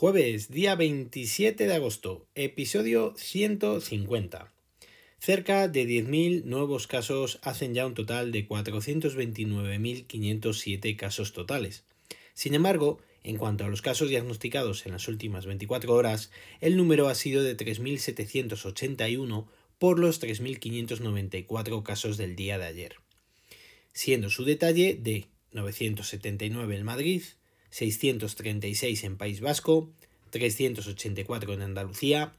Jueves, día 27 de agosto, episodio 150. Cerca de 10.000 nuevos casos hacen ya un total de 429.507 casos totales. Sin embargo, en cuanto a los casos diagnosticados en las últimas 24 horas, el número ha sido de 3.781 por los 3.594 casos del día de ayer, siendo su detalle de 979 en Madrid, 636 en País Vasco, 384 en Andalucía,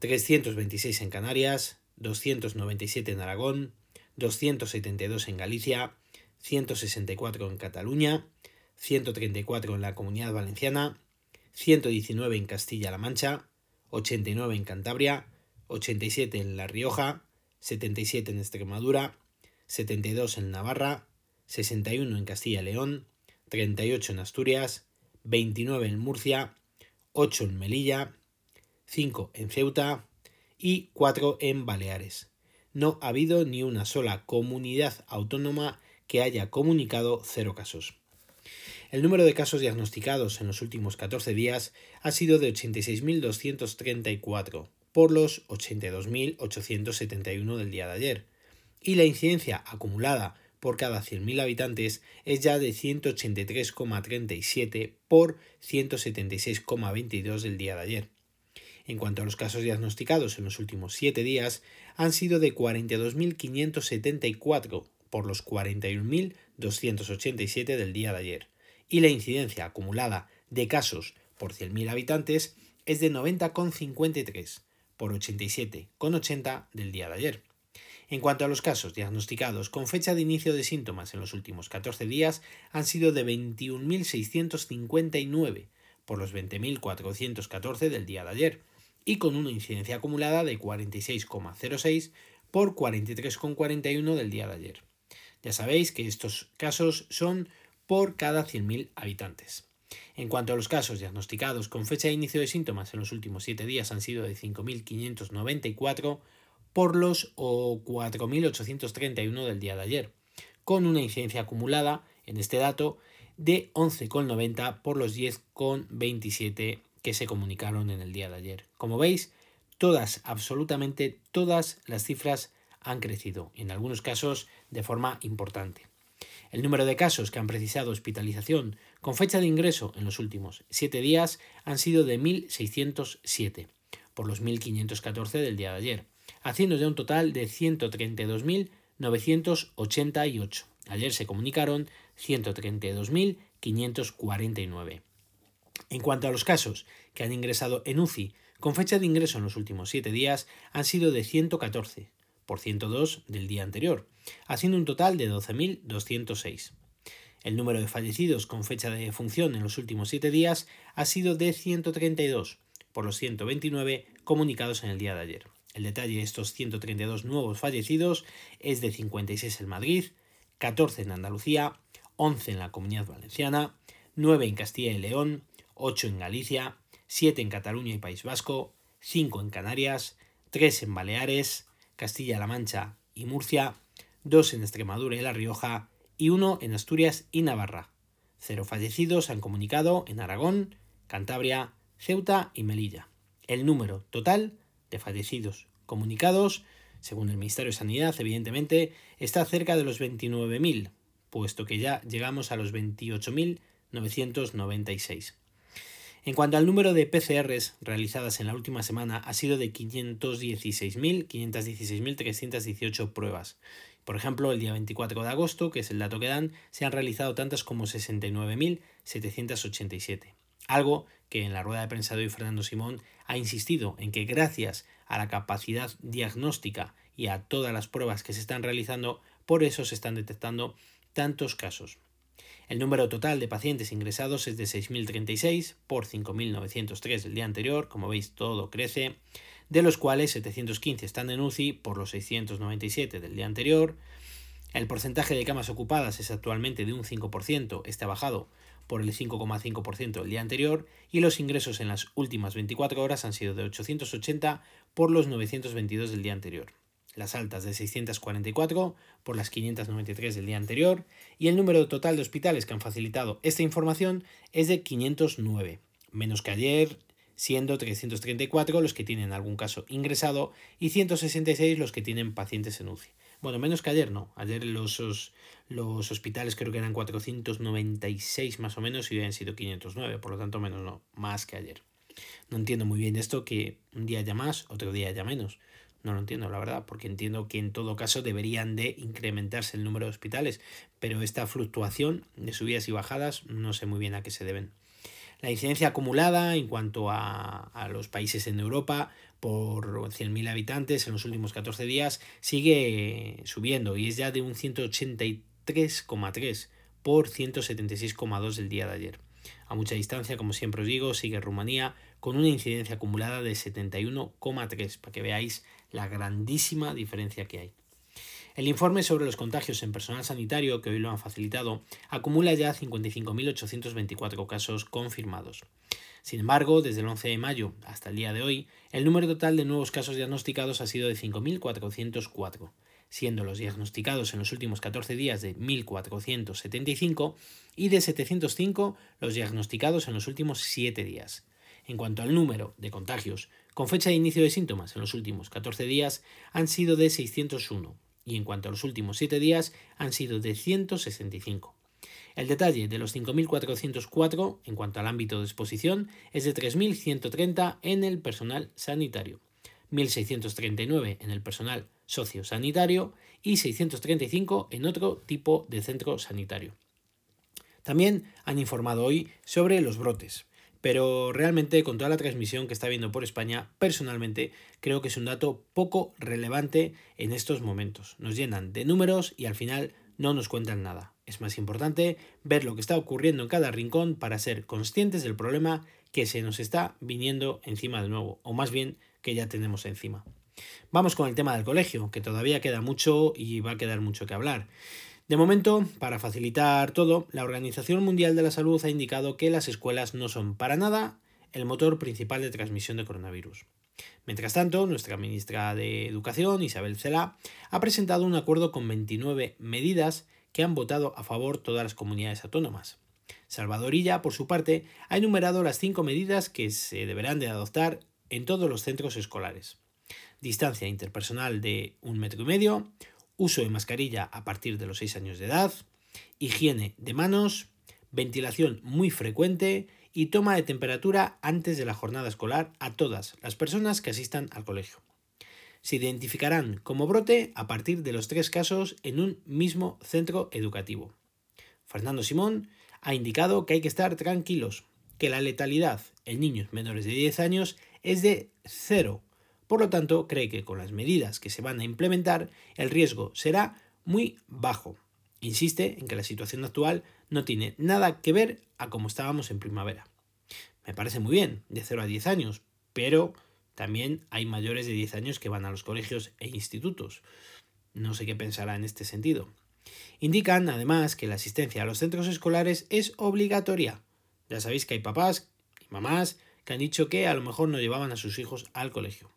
326 en Canarias, 297 en Aragón, 272 en Galicia, 164 en Cataluña, 134 en la Comunidad Valenciana, 119 en Castilla-La Mancha, 89 en Cantabria, 87 en La Rioja, 77 en Extremadura, 72 en Navarra, 61 en Castilla León, 38 en Asturias, 29 en Murcia, 8 en Melilla, 5 en Ceuta y 4 en Baleares. No ha habido ni una sola comunidad autónoma que haya comunicado cero casos. El número de casos diagnosticados en los últimos 14 días ha sido de 86.234 por los 82.871 del día de ayer, y la incidencia acumulada por cada 100.000 habitantes es ya de 183,37 por 176,22 del día de ayer. En cuanto a los casos diagnosticados en los últimos 7 días, han sido de 42.574 por los 41.287 del día de ayer, y la incidencia acumulada de casos por 100.000 habitantes es de 90,53 por 87,80 del día de ayer. En cuanto a los casos diagnosticados con fecha de inicio de síntomas en los últimos 14 días, han sido de 21.659 por los 20.414 del día de ayer, y con una incidencia acumulada de 46,06 por 43,41 del día de ayer. Ya sabéis que estos casos son por cada 100.000 habitantes. En cuanto a los casos diagnosticados con fecha de inicio de síntomas en los últimos 7 días han sido de 5.594 por los 4.831 del día de ayer, con una incidencia acumulada en este dato de 11,90 por los 10,27 que se comunicaron en el día de ayer. Como veis, todas, absolutamente todas las cifras han crecido, en algunos casos de forma importante. El número de casos que han precisado hospitalización con fecha de ingreso en los últimos 7 días han sido de 1.607, por los 1.514 del día de ayer, haciendo ya un total de 132.988. Ayer se comunicaron 132.549. En cuanto a los casos que han ingresado en UCI con fecha de ingreso en los últimos 7 días, han sido de 114, por 102 del día anterior, haciendo un total de 12.206. El número de fallecidos con fecha de función en los últimos 7 días ha sido de 132, por los 129 comunicados en el día de ayer. El detalle de estos 132 nuevos fallecidos es de 56 en Madrid, 14 en Andalucía, 11 en la Comunidad Valenciana, 9 en Castilla y León, 8 en Galicia, 7 en Cataluña y País Vasco, 5 en Canarias, 3 en Baleares, Castilla-La Mancha y Murcia, 2 en Extremadura y La Rioja y 1 en Asturias y Navarra. Cero fallecidos han comunicado en Aragón, Cantabria, Ceuta y Melilla. El número total de fallecidos comunicados, según el Ministerio de Sanidad, evidentemente, está cerca de los 29.000, puesto que ya llegamos a los 28.996. En cuanto al número de PCRs realizadas en la última semana, ha sido de 516.318 pruebas. Por ejemplo, el día 24 de agosto, que es el dato que dan, se han realizado tantas como 69.787. Algo que en la rueda de prensa de hoy Fernando Simón ha insistido en que gracias a la capacidad diagnóstica y a todas las pruebas que se están realizando, por eso se están detectando tantos casos. El número total de pacientes ingresados es de 6.036 por 5.903 el día anterior, como veis todo crece, de los cuales 715 están en UCI por los 697 del día anterior. El porcentaje de camas ocupadas es actualmente de un 5%, este ha bajado por el 5,5% del día anterior y los ingresos en las últimas 24 horas han sido de 880 por los 922 del día anterior. Las altas de 644 por las 593 del día anterior y el número total de hospitales que han facilitado esta información es de 509 menos que ayer, siendo 334 los que tienen algún caso ingresado y 166 los que tienen pacientes en UCI. Bueno, menos que ayer no. Ayer los, los hospitales creo que eran 496 más o menos y hoy han sido 509, por lo tanto menos no, más que ayer. No entiendo muy bien esto que un día haya más, otro día haya menos. No lo entiendo, la verdad, porque entiendo que en todo caso deberían de incrementarse el número de hospitales, pero esta fluctuación de subidas y bajadas no sé muy bien a qué se deben. La incidencia acumulada en cuanto a, a los países en Europa por 100.000 habitantes en los últimos 14 días sigue subiendo y es ya de un 183,3 por 176,2 del día de ayer. A mucha distancia, como siempre os digo, sigue Rumanía con una incidencia acumulada de 71,3, para que veáis la grandísima diferencia que hay. El informe sobre los contagios en personal sanitario, que hoy lo han facilitado, acumula ya 55.824 casos confirmados. Sin embargo, desde el 11 de mayo hasta el día de hoy, el número total de nuevos casos diagnosticados ha sido de 5.404 siendo los diagnosticados en los últimos 14 días de 1.475 y de 705 los diagnosticados en los últimos 7 días. En cuanto al número de contagios con fecha de inicio de síntomas en los últimos 14 días han sido de 601 y en cuanto a los últimos 7 días han sido de 165. El detalle de los 5.404 en cuanto al ámbito de exposición es de 3.130 en el personal sanitario, 1.639 en el personal sociosanitario y 635 en otro tipo de centro sanitario. También han informado hoy sobre los brotes, pero realmente con toda la transmisión que está habiendo por España, personalmente creo que es un dato poco relevante en estos momentos. Nos llenan de números y al final no nos cuentan nada. Es más importante ver lo que está ocurriendo en cada rincón para ser conscientes del problema que se nos está viniendo encima de nuevo, o más bien que ya tenemos encima. Vamos con el tema del colegio, que todavía queda mucho y va a quedar mucho que hablar. De momento, para facilitar todo, la Organización Mundial de la Salud ha indicado que las escuelas no son para nada el motor principal de transmisión de coronavirus. Mientras tanto, nuestra ministra de Educación, Isabel Cela, ha presentado un acuerdo con 29 medidas que han votado a favor todas las comunidades autónomas. Salvadorilla, por su parte, ha enumerado las cinco medidas que se deberán de adoptar en todos los centros escolares distancia interpersonal de un metro y medio, uso de mascarilla a partir de los 6 años de edad, higiene de manos, ventilación muy frecuente y toma de temperatura antes de la jornada escolar a todas las personas que asistan al colegio. Se identificarán como brote a partir de los tres casos en un mismo centro educativo. Fernando Simón ha indicado que hay que estar tranquilos, que la letalidad en niños menores de 10 años es de cero por lo tanto, cree que con las medidas que se van a implementar el riesgo será muy bajo. Insiste en que la situación actual no tiene nada que ver a cómo estábamos en primavera. Me parece muy bien, de 0 a 10 años, pero también hay mayores de 10 años que van a los colegios e institutos. No sé qué pensará en este sentido. Indican además que la asistencia a los centros escolares es obligatoria. Ya sabéis que hay papás y mamás que han dicho que a lo mejor no llevaban a sus hijos al colegio.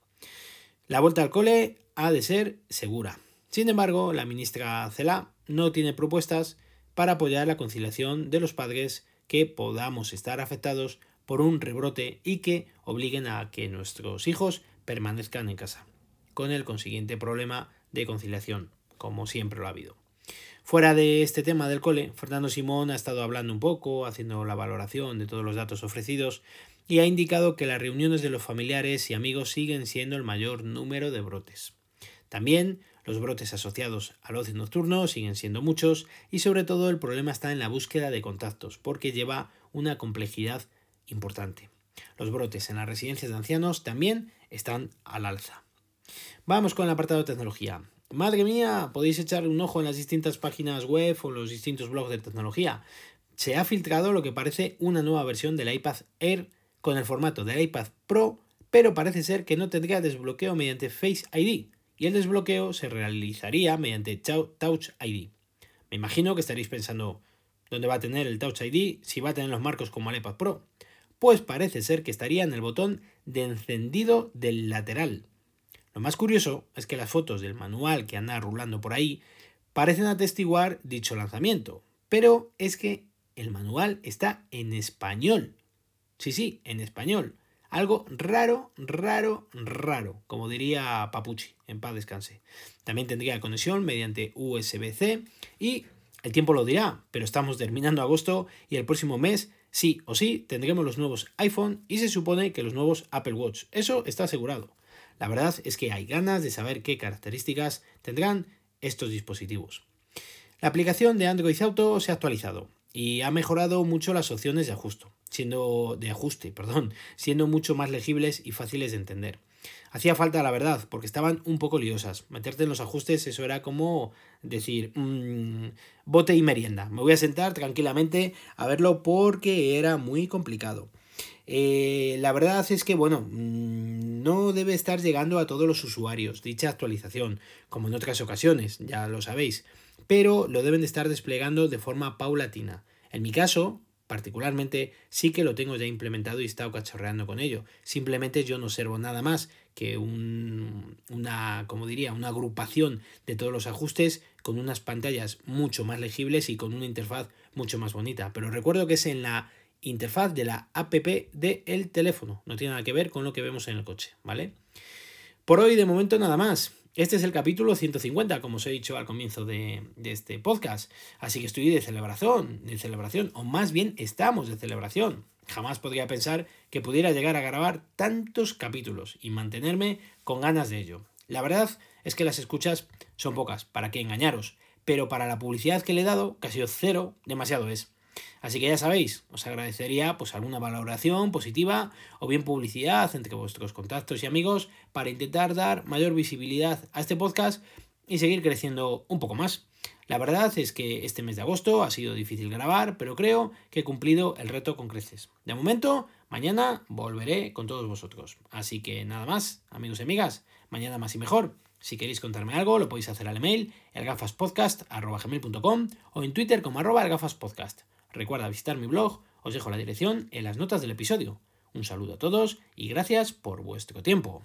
La vuelta al cole ha de ser segura. Sin embargo, la ministra Cela no tiene propuestas para apoyar la conciliación de los padres que podamos estar afectados por un rebrote y que obliguen a que nuestros hijos permanezcan en casa, con el consiguiente problema de conciliación, como siempre lo ha habido. Fuera de este tema del cole, Fernando Simón ha estado hablando un poco, haciendo la valoración de todos los datos ofrecidos y ha indicado que las reuniones de los familiares y amigos siguen siendo el mayor número de brotes. También los brotes asociados al ocio nocturno siguen siendo muchos y sobre todo el problema está en la búsqueda de contactos porque lleva una complejidad importante. Los brotes en las residencias de ancianos también están al alza. Vamos con el apartado de tecnología. Madre mía, podéis echar un ojo en las distintas páginas web o los distintos blogs de tecnología. Se ha filtrado lo que parece una nueva versión del iPad Air con el formato del iPad Pro, pero parece ser que no tendría desbloqueo mediante Face ID y el desbloqueo se realizaría mediante Touch ID. Me imagino que estaréis pensando, ¿dónde va a tener el Touch ID si va a tener los marcos como el Pro? Pues parece ser que estaría en el botón de encendido del lateral. Lo más curioso es que las fotos del manual que anda rulando por ahí parecen atestiguar dicho lanzamiento, pero es que el manual está en español Sí, sí, en español. Algo raro, raro, raro, como diría Papuchi, en paz descanse. También tendría conexión mediante USB-C y el tiempo lo dirá, pero estamos terminando agosto y el próximo mes, sí o sí, tendremos los nuevos iPhone y se supone que los nuevos Apple Watch. Eso está asegurado. La verdad es que hay ganas de saber qué características tendrán estos dispositivos. La aplicación de Android Auto se ha actualizado y ha mejorado mucho las opciones de ajuste, siendo de ajuste, perdón, siendo mucho más legibles y fáciles de entender. Hacía falta, la verdad, porque estaban un poco liosas. Meterte en los ajustes, eso era como decir, mmm, bote y merienda. Me voy a sentar tranquilamente a verlo porque era muy complicado. Eh, la verdad es que, bueno, mm, no debe estar llegando a todos los usuarios dicha actualización, como en otras ocasiones, ya lo sabéis pero lo deben de estar desplegando de forma paulatina. En mi caso, particularmente, sí que lo tengo ya implementado y estado cachorreando con ello. Simplemente yo no observo nada más que una, como diría, una agrupación de todos los ajustes con unas pantallas mucho más legibles y con una interfaz mucho más bonita. Pero recuerdo que es en la interfaz de la app del teléfono. No tiene nada que ver con lo que vemos en el coche, ¿vale? Por hoy de momento nada más. Este es el capítulo 150, como os he dicho al comienzo de, este podcast. Así que estoy de celebración, de celebración, o más bien estamos de celebración. Jamás podría pensar que pudiera llegar a grabar tantos capítulos y mantenerme con ganas de ello. La verdad es que las escuchas son pocas, ¿para qué engañaros? Pero para la publicidad que le he dado, sido cero, demasiado es. Así que ya sabéis, os agradecería pues alguna valoración positiva o bien publicidad entre vuestros contactos y amigos para intentar dar mayor visibilidad a este podcast y seguir creciendo un poco más. La verdad es que este mes de agosto ha sido difícil grabar, pero creo que he cumplido el reto con creces. De momento, mañana volveré con todos vosotros. Así que nada más, amigos y amigas, mañana más y mejor. Si queréis contarme algo, lo podéis hacer al email elgafaspodcast.com o en Twitter como elgafaspodcast. Recuerda visitar mi blog, os dejo la dirección en las notas del episodio. Un saludo a todos y gracias por vuestro tiempo.